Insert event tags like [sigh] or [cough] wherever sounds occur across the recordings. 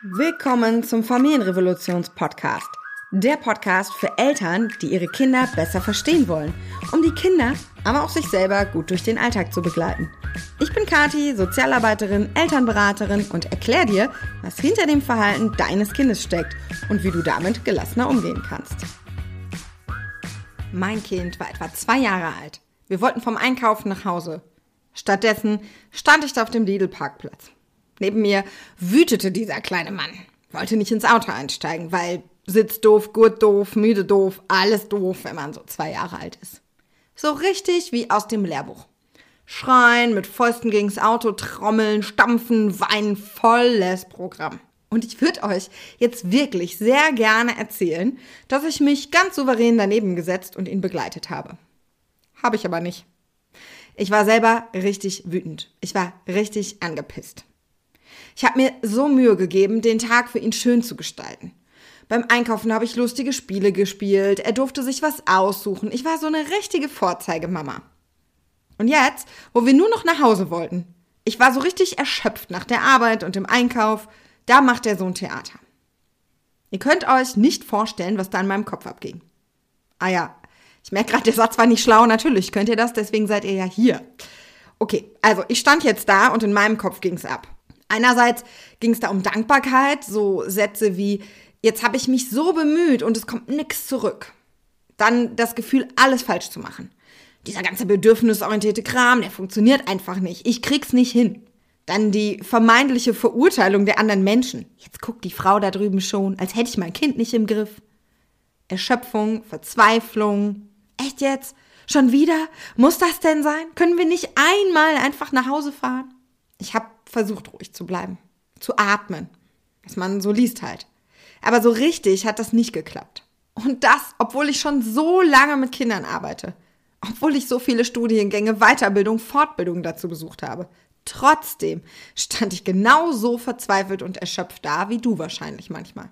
Willkommen zum Familienrevolutions-Podcast. Der Podcast für Eltern, die ihre Kinder besser verstehen wollen, um die Kinder, aber auch sich selber gut durch den Alltag zu begleiten. Ich bin Kati, Sozialarbeiterin, Elternberaterin und erkläre dir, was hinter dem Verhalten deines Kindes steckt und wie du damit gelassener umgehen kannst. Mein Kind war etwa zwei Jahre alt. Wir wollten vom Einkaufen nach Hause. Stattdessen stand ich da auf dem Lidl-Parkplatz. Neben mir wütete dieser kleine Mann. Wollte nicht ins Auto einsteigen, weil Sitz doof, Gurt doof, müde doof, alles doof, wenn man so zwei Jahre alt ist. So richtig wie aus dem Lehrbuch. Schreien, mit Fäusten gegens Auto, trommeln, stampfen, weinen, volles Programm. Und ich würde euch jetzt wirklich sehr gerne erzählen, dass ich mich ganz souverän daneben gesetzt und ihn begleitet habe. Habe ich aber nicht. Ich war selber richtig wütend. Ich war richtig angepisst. Ich habe mir so Mühe gegeben, den Tag für ihn schön zu gestalten. Beim Einkaufen habe ich lustige Spiele gespielt, er durfte sich was aussuchen. Ich war so eine richtige Vorzeigemama. Und jetzt, wo wir nur noch nach Hause wollten, ich war so richtig erschöpft nach der Arbeit und dem Einkauf, da macht der Sohn Theater. Ihr könnt euch nicht vorstellen, was da in meinem Kopf abging. Ah ja, ich merke gerade, der Satz war nicht schlau, natürlich könnt ihr das, deswegen seid ihr ja hier. Okay, also ich stand jetzt da und in meinem Kopf ging's ab. Einerseits ging es da um Dankbarkeit, so Sätze wie, jetzt habe ich mich so bemüht und es kommt nichts zurück. Dann das Gefühl, alles falsch zu machen. Dieser ganze bedürfnisorientierte Kram, der funktioniert einfach nicht. Ich krieg's nicht hin. Dann die vermeintliche Verurteilung der anderen Menschen. Jetzt guckt die Frau da drüben schon, als hätte ich mein Kind nicht im Griff. Erschöpfung, Verzweiflung. Echt jetzt? Schon wieder? Muss das denn sein? Können wir nicht einmal einfach nach Hause fahren? Ich habe versucht, ruhig zu bleiben, zu atmen, was man so liest halt. Aber so richtig hat das nicht geklappt. Und das, obwohl ich schon so lange mit Kindern arbeite, obwohl ich so viele Studiengänge, Weiterbildung, Fortbildung dazu besucht habe. Trotzdem stand ich genauso verzweifelt und erschöpft da, wie du wahrscheinlich manchmal.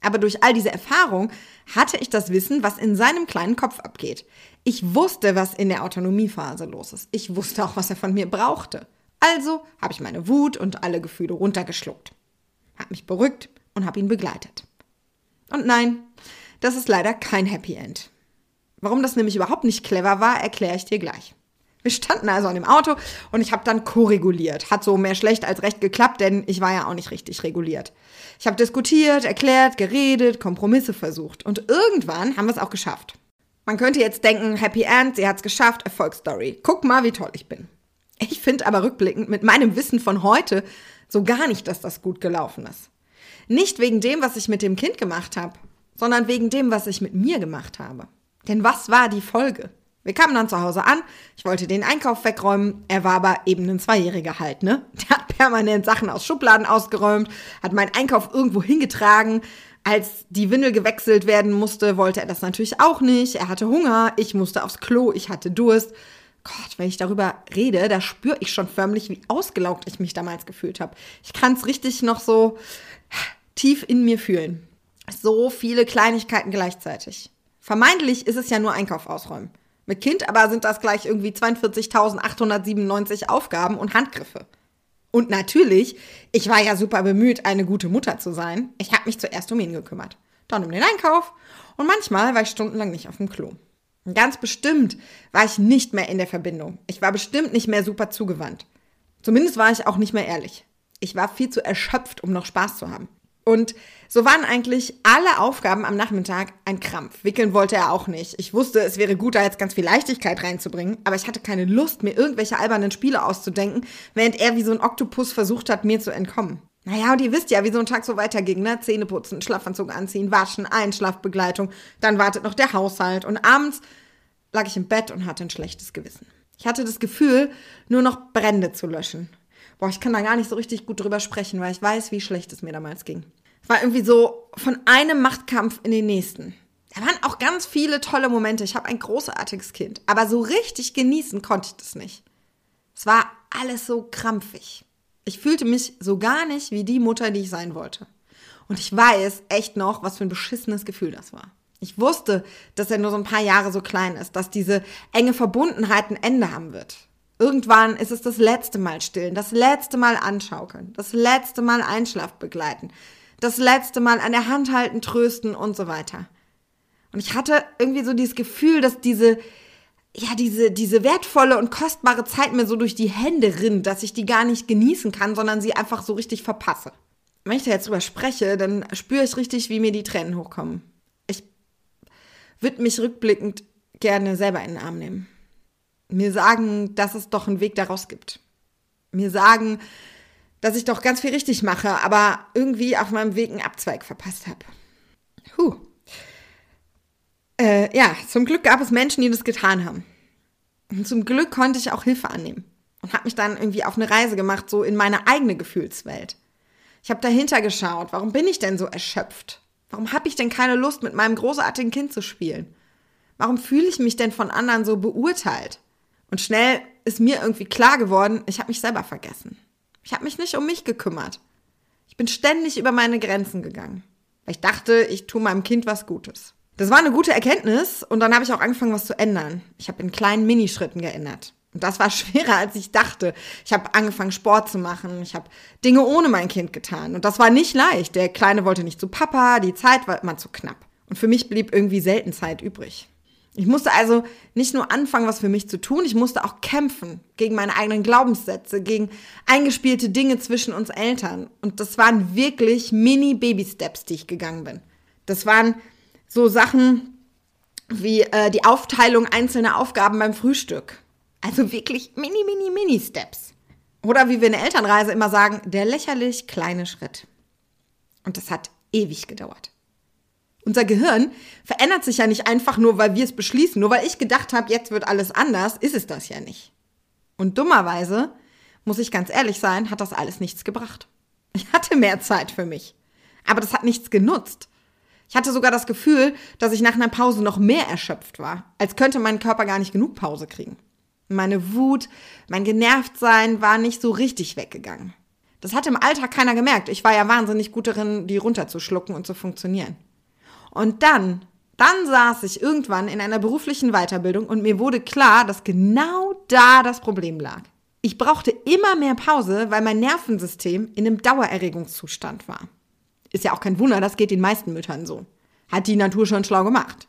Aber durch all diese Erfahrung hatte ich das Wissen, was in seinem kleinen Kopf abgeht. Ich wusste, was in der Autonomiephase los ist. Ich wusste auch, was er von mir brauchte. Also habe ich meine Wut und alle Gefühle runtergeschluckt, habe mich beruhigt und habe ihn begleitet. Und nein, das ist leider kein Happy End. Warum das nämlich überhaupt nicht clever war, erkläre ich dir gleich. Wir standen also an dem Auto und ich habe dann koreguliert. Hat so mehr schlecht als recht geklappt, denn ich war ja auch nicht richtig reguliert. Ich habe diskutiert, erklärt, geredet, Kompromisse versucht und irgendwann haben wir es auch geschafft. Man könnte jetzt denken, Happy End, sie hat's geschafft, Erfolgsstory. Guck mal, wie toll ich bin. Ich finde aber rückblickend mit meinem Wissen von heute so gar nicht, dass das gut gelaufen ist. Nicht wegen dem, was ich mit dem Kind gemacht habe, sondern wegen dem, was ich mit mir gemacht habe. Denn was war die Folge? Wir kamen dann zu Hause an, ich wollte den Einkauf wegräumen, er war aber eben ein Zweijähriger halt, ne? [laughs] Der hat permanent Sachen aus Schubladen ausgeräumt, hat meinen Einkauf irgendwo hingetragen. Als die Windel gewechselt werden musste, wollte er das natürlich auch nicht. Er hatte Hunger, ich musste aufs Klo, ich hatte Durst. Gott, wenn ich darüber rede, da spüre ich schon förmlich, wie ausgelaugt ich mich damals gefühlt habe. Ich kann es richtig noch so tief in mir fühlen. So viele Kleinigkeiten gleichzeitig. Vermeintlich ist es ja nur Einkauf ausräumen. Mit Kind aber sind das gleich irgendwie 42.897 Aufgaben und Handgriffe. Und natürlich, ich war ja super bemüht, eine gute Mutter zu sein. Ich habe mich zuerst um ihn gekümmert, dann um den Einkauf und manchmal war ich stundenlang nicht auf dem Klo. Ganz bestimmt war ich nicht mehr in der Verbindung. Ich war bestimmt nicht mehr super zugewandt. Zumindest war ich auch nicht mehr ehrlich. Ich war viel zu erschöpft, um noch Spaß zu haben. Und so waren eigentlich alle Aufgaben am Nachmittag ein Krampf. Wickeln wollte er auch nicht. Ich wusste, es wäre gut, da jetzt ganz viel Leichtigkeit reinzubringen, aber ich hatte keine Lust, mir irgendwelche albernen Spiele auszudenken, während er wie so ein Oktopus versucht hat, mir zu entkommen. Naja, und ihr wisst ja, wie so ein Tag so weiterging, ne? Zähne putzen, Schlafanzug anziehen, waschen, Einschlafbegleitung, dann wartet noch der Haushalt und abends lag ich im Bett und hatte ein schlechtes Gewissen. Ich hatte das Gefühl, nur noch Brände zu löschen. Boah, ich kann da gar nicht so richtig gut drüber sprechen, weil ich weiß, wie schlecht es mir damals ging. Es war irgendwie so von einem Machtkampf in den nächsten. Da waren auch ganz viele tolle Momente. Ich habe ein großartiges Kind, aber so richtig genießen konnte ich das nicht. Es war alles so krampfig. Ich fühlte mich so gar nicht wie die Mutter, die ich sein wollte. Und ich weiß echt noch, was für ein beschissenes Gefühl das war. Ich wusste, dass er nur so ein paar Jahre so klein ist, dass diese enge Verbundenheit ein Ende haben wird. Irgendwann ist es das letzte Mal stillen, das letzte Mal anschaukeln, das letzte Mal Einschlaf begleiten. das letzte Mal an der Hand halten, trösten und so weiter. Und ich hatte irgendwie so dieses Gefühl, dass diese, ja, diese, diese wertvolle und kostbare Zeit mir so durch die Hände rinnt, dass ich die gar nicht genießen kann, sondern sie einfach so richtig verpasse. Wenn ich da jetzt drüber spreche, dann spüre ich richtig, wie mir die Tränen hochkommen. Ich würde mich rückblickend gerne selber in den Arm nehmen. Mir sagen, dass es doch einen Weg daraus gibt. Mir sagen, dass ich doch ganz viel richtig mache, aber irgendwie auf meinem Weg einen Abzweig verpasst habe. Huh. Äh, ja, zum Glück gab es Menschen, die das getan haben. Und zum Glück konnte ich auch Hilfe annehmen und habe mich dann irgendwie auf eine Reise gemacht, so in meine eigene Gefühlswelt. Ich habe dahinter geschaut, warum bin ich denn so erschöpft? Warum habe ich denn keine Lust, mit meinem großartigen Kind zu spielen? Warum fühle ich mich denn von anderen so beurteilt? Und schnell ist mir irgendwie klar geworden, ich habe mich selber vergessen. Ich habe mich nicht um mich gekümmert. Ich bin ständig über meine Grenzen gegangen. Weil ich dachte, ich tue meinem Kind was Gutes. Das war eine gute Erkenntnis und dann habe ich auch angefangen, was zu ändern. Ich habe in kleinen Minischritten geändert. Und das war [laughs] schwerer, als ich dachte. Ich habe angefangen, Sport zu machen. Ich habe Dinge ohne mein Kind getan. Und das war nicht leicht. Der Kleine wollte nicht zu Papa, die Zeit war immer zu knapp. Und für mich blieb irgendwie selten Zeit übrig. Ich musste also nicht nur anfangen, was für mich zu tun, ich musste auch kämpfen gegen meine eigenen Glaubenssätze, gegen eingespielte Dinge zwischen uns Eltern. Und das waren wirklich Mini-Baby-Steps, die ich gegangen bin. Das waren so Sachen wie äh, die Aufteilung einzelner Aufgaben beim Frühstück. Also wirklich mini, mini, mini Steps. Oder wie wir in der Elternreise immer sagen, der lächerlich kleine Schritt. Und das hat ewig gedauert. Unser Gehirn verändert sich ja nicht einfach nur, weil wir es beschließen. Nur weil ich gedacht habe, jetzt wird alles anders, ist es das ja nicht. Und dummerweise, muss ich ganz ehrlich sein, hat das alles nichts gebracht. Ich hatte mehr Zeit für mich. Aber das hat nichts genutzt. Ich hatte sogar das Gefühl, dass ich nach einer Pause noch mehr erschöpft war, als könnte mein Körper gar nicht genug Pause kriegen. Meine Wut, mein Genervtsein war nicht so richtig weggegangen. Das hat im Alltag keiner gemerkt. Ich war ja wahnsinnig gut darin, die runterzuschlucken und zu funktionieren. Und dann, dann saß ich irgendwann in einer beruflichen Weiterbildung und mir wurde klar, dass genau da das Problem lag. Ich brauchte immer mehr Pause, weil mein Nervensystem in einem Dauererregungszustand war. Ist ja auch kein Wunder, das geht den meisten Müttern so. Hat die Natur schon schlau gemacht.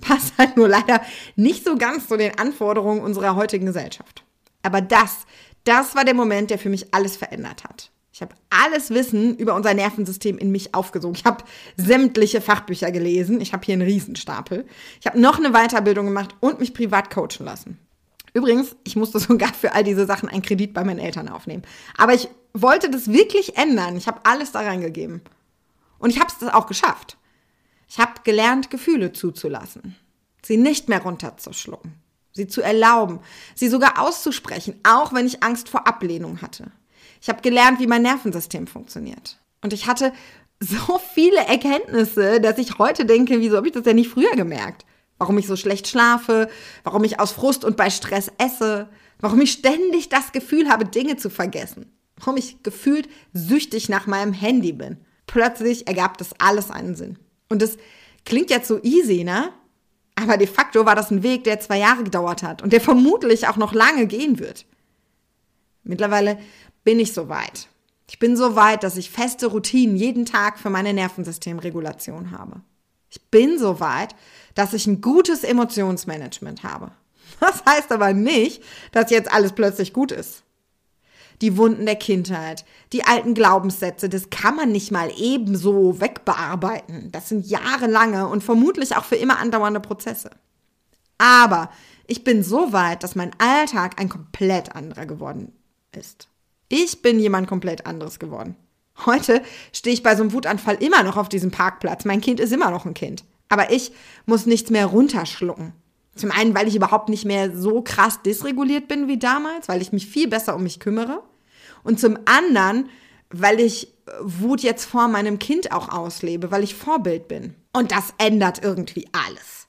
Passt halt nur leider nicht so ganz zu den Anforderungen unserer heutigen Gesellschaft. Aber das, das war der Moment, der für mich alles verändert hat. Ich habe alles Wissen über unser Nervensystem in mich aufgesogen. Ich habe sämtliche Fachbücher gelesen. Ich habe hier einen Riesenstapel. Ich habe noch eine Weiterbildung gemacht und mich privat coachen lassen. Übrigens, ich musste [laughs] sogar für all diese Sachen einen Kredit bei meinen Eltern aufnehmen. Aber ich wollte das wirklich ändern. Ich habe alles da reingegeben. Und ich habe es auch geschafft. Ich habe gelernt, Gefühle zuzulassen, sie nicht mehr runterzuschlucken, sie zu erlauben, sie sogar auszusprechen, auch wenn ich Angst vor Ablehnung hatte. Ich habe gelernt, wie mein Nervensystem funktioniert. Und ich hatte so viele Erkenntnisse, dass ich heute denke, wieso habe ich das denn nicht früher gemerkt? Warum ich so schlecht schlafe, warum ich aus Frust und bei Stress esse, warum ich ständig das Gefühl habe, Dinge zu vergessen, warum ich gefühlt süchtig nach meinem Handy bin. Plötzlich ergab das alles einen Sinn. Und das klingt jetzt so easy, ne? Aber de facto war das ein Weg, der zwei Jahre gedauert hat und der vermutlich auch noch lange gehen wird. Mittlerweile bin ich so weit. Ich bin so weit, dass ich feste Routinen jeden Tag für meine Nervensystemregulation habe. Ich bin so weit, dass ich ein gutes Emotionsmanagement habe. [laughs] Das heißt aber nicht, dass jetzt alles plötzlich gut ist die Wunden der Kindheit, die alten Glaubenssätze, das kann man nicht mal ebenso wegbearbeiten. Das sind jahrelange und vermutlich auch für immer andauernde Prozesse. Aber ich bin so weit, dass mein Alltag ein komplett anderer geworden ist. Ich bin jemand komplett anderes geworden. Heute stehe ich bei so einem Wutanfall immer noch auf diesem Parkplatz. Mein Kind ist immer noch ein Kind. Aber ich muss nichts mehr runterschlucken. Zum einen, weil ich überhaupt nicht mehr so krass dysreguliert bin wie damals, weil ich mich viel besser um mich kümmere. Und zum anderen, weil ich Wut jetzt vor meinem Kind auch auslebe, weil ich Vorbild bin. Und das ändert irgendwie alles.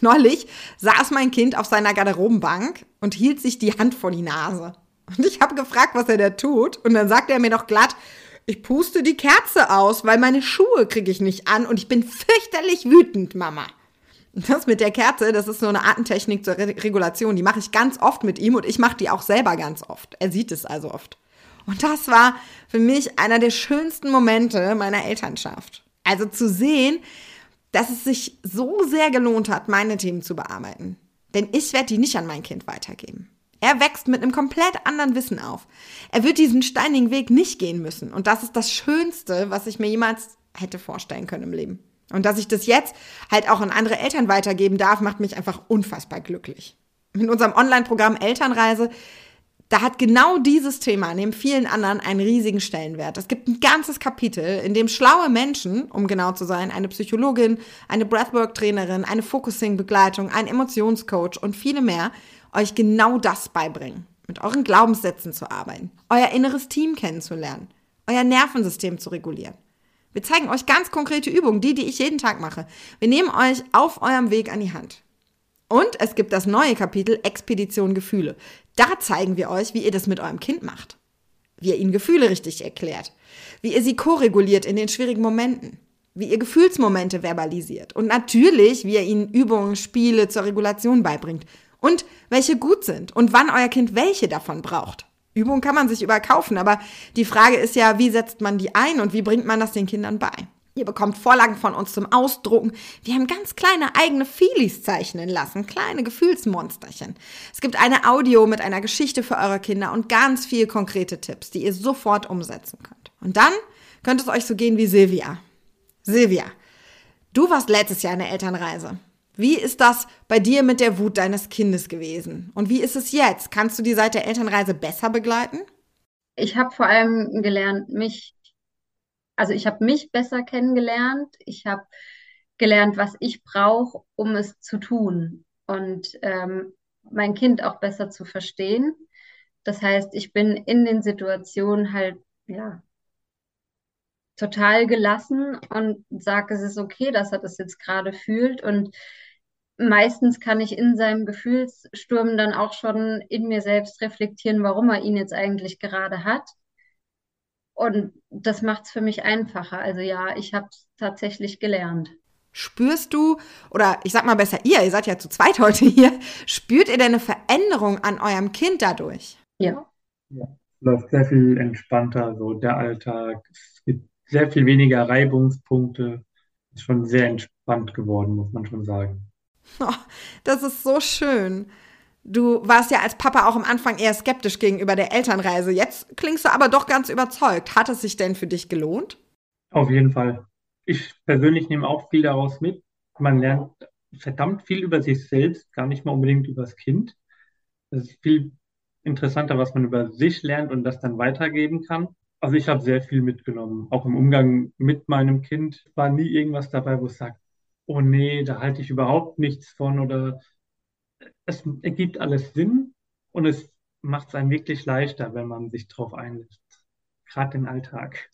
Neulich saß mein Kind auf seiner Garderobenbank und hielt sich die Hand vor die Nase. Und ich habe gefragt, was er da tut. Und dann sagte er mir doch glatt, ich puste die Kerze aus, weil meine Schuhe kriege ich nicht an und ich bin fürchterlich wütend, Mama. Das mit der Kerze, das ist so eine Artentechnik zur Re Regulation. Die mache ich ganz oft mit ihm und ich mache die auch selber ganz oft. Er sieht es also oft. Und das war für mich einer der schönsten Momente meiner Elternschaft. Also zu sehen, dass es sich so sehr gelohnt hat, meine Themen zu bearbeiten. Denn ich werde die nicht an mein Kind weitergeben. Er wächst mit einem komplett anderen Wissen auf. Er wird diesen steinigen Weg nicht gehen müssen. Und das ist das Schönste, was ich mir jemals hätte vorstellen können im Leben. Und dass ich das jetzt halt auch an andere Eltern weitergeben darf, macht mich einfach unfassbar glücklich. In unserem Online-Programm Elternreise, da hat genau dieses Thema neben vielen anderen einen riesigen Stellenwert. Es gibt ein ganzes Kapitel, in dem schlaue Menschen, um genau zu sein, eine Psychologin, eine Breathwork-Trainerin, eine Focusing-Begleitung, ein Emotionscoach und viele mehr euch genau das beibringen. Mit euren Glaubenssätzen zu arbeiten, euer inneres Team kennenzulernen, euer Nervensystem zu regulieren. Wir zeigen euch ganz konkrete Übungen, die, die ich jeden Tag mache. Wir nehmen euch auf eurem Weg an die Hand. Und es gibt das neue Kapitel Expedition Gefühle. Da zeigen wir euch, wie ihr das mit eurem Kind macht. Wie ihr ihnen Gefühle richtig erklärt. Wie ihr sie koreguliert in den schwierigen Momenten. Wie ihr Gefühlsmomente verbalisiert. Und natürlich, wie ihr ihnen Übungen, Spiele zur Regulation beibringt. Und welche gut sind. Und wann euer Kind welche davon braucht. Übungen kann man sich überkaufen, aber die Frage ist ja, wie setzt man die ein und wie bringt man das den Kindern bei? Ihr bekommt Vorlagen von uns zum Ausdrucken. Wir haben ganz kleine eigene Feelies zeichnen lassen, kleine Gefühlsmonsterchen. Es gibt eine Audio mit einer Geschichte für eure Kinder und ganz viel konkrete Tipps, die ihr sofort umsetzen könnt. Und dann könnte es euch so gehen wie Silvia. Silvia, du warst letztes Jahr in der Elternreise. Wie ist das bei dir mit der Wut deines Kindes gewesen? Und wie ist es jetzt? Kannst du die seit der Elternreise besser begleiten? Ich habe vor allem gelernt, mich, also ich habe mich besser kennengelernt. Ich habe gelernt, was ich brauche, um es zu tun und ähm, mein Kind auch besser zu verstehen. Das heißt, ich bin in den Situationen halt, ja, total gelassen und sage, es ist okay, dass er das jetzt gerade fühlt und meistens kann ich in seinem Gefühlssturm dann auch schon in mir selbst reflektieren, warum er ihn jetzt eigentlich gerade hat. Und das macht es für mich einfacher. Also ja, ich habe es tatsächlich gelernt. Spürst du, oder ich sag mal besser ihr, ihr seid ja zu zweit heute hier, spürt ihr denn eine Veränderung an eurem Kind dadurch? Ja. Ja, läuft sehr viel entspannter, so der Alltag. Es gibt sehr viel weniger Reibungspunkte. Ist schon sehr entspannt geworden, muss man schon sagen. Oh, das ist so schön. Du warst ja als Papa auch am Anfang eher skeptisch gegenüber der Elternreise. Jetzt klingst du aber doch ganz überzeugt. Hat es sich denn für dich gelohnt? Auf jeden Fall. Ich persönlich nehme auch viel daraus mit. Man lernt verdammt viel über sich selbst, gar nicht mal unbedingt über das Kind. Es ist viel interessanter, was man über sich lernt und das dann weitergeben kann. Also ich habe sehr viel mitgenommen. Auch im Umgang mit meinem Kind war nie irgendwas dabei, wo ich sage, oh nee, da halte ich überhaupt nichts von oder es ergibt alles Sinn und es macht es einem wirklich leichter, wenn man sich drauf einlässt. Gerade den Alltag.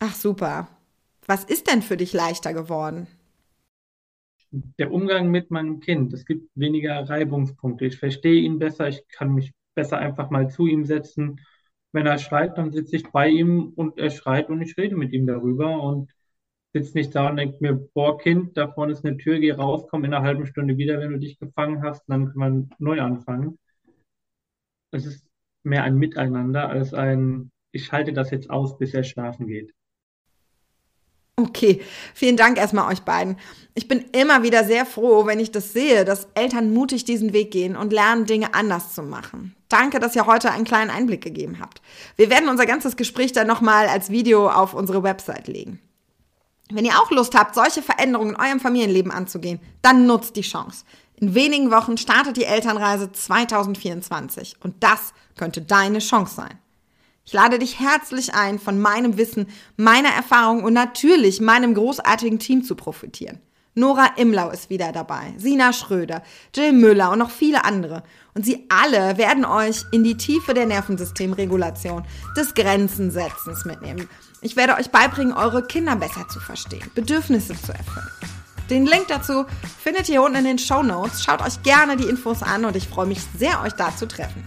Ach super. Was ist denn für dich leichter geworden? Der Umgang mit meinem Kind. Es gibt weniger Reibungspunkte. Ich verstehe ihn besser. Ich kann mich besser einfach mal zu ihm setzen. Wenn er schreit, dann sitze ich bei ihm und er schreit und ich rede mit ihm darüber. Und sitze nicht da und denke mir, boah, Kind, da vorne ist eine Tür, geh raus, komm in einer halben Stunde wieder, wenn du dich gefangen hast, dann kann man neu anfangen. Es ist mehr ein Miteinander als ein, ich halte das jetzt aus, bis er schlafen geht. Okay, vielen Dank erstmal euch beiden. Ich bin immer wieder sehr froh, wenn ich das sehe, dass Eltern mutig diesen Weg gehen und lernen, Dinge anders zu machen. Danke, dass ihr heute einen kleinen Einblick gegeben habt. Wir werden unser ganzes Gespräch dann nochmal als Video auf unsere Website legen. Wenn ihr auch Lust habt, solche Veränderungen in eurem Familienleben anzugehen, dann nutzt die Chance. In wenigen Wochen startet die Elternreise 2024 und das könnte deine Chance sein. Ich lade dich herzlich ein, von meinem Wissen, meiner Erfahrung und natürlich meinem großartigen Team zu profitieren. Nora Imlau ist wieder dabei, Sina Schröder, Jill Müller und noch viele andere. Und sie alle werden euch in die Tiefe der Nervensystemregulation, des Grenzensetzens mitnehmen. Ich werde euch beibringen, eure Kinder besser zu verstehen, Bedürfnisse zu erfüllen. Den Link dazu findet ihr unten in den Show Notes. Schaut euch gerne die Infos an und ich freue mich sehr, euch da zu treffen.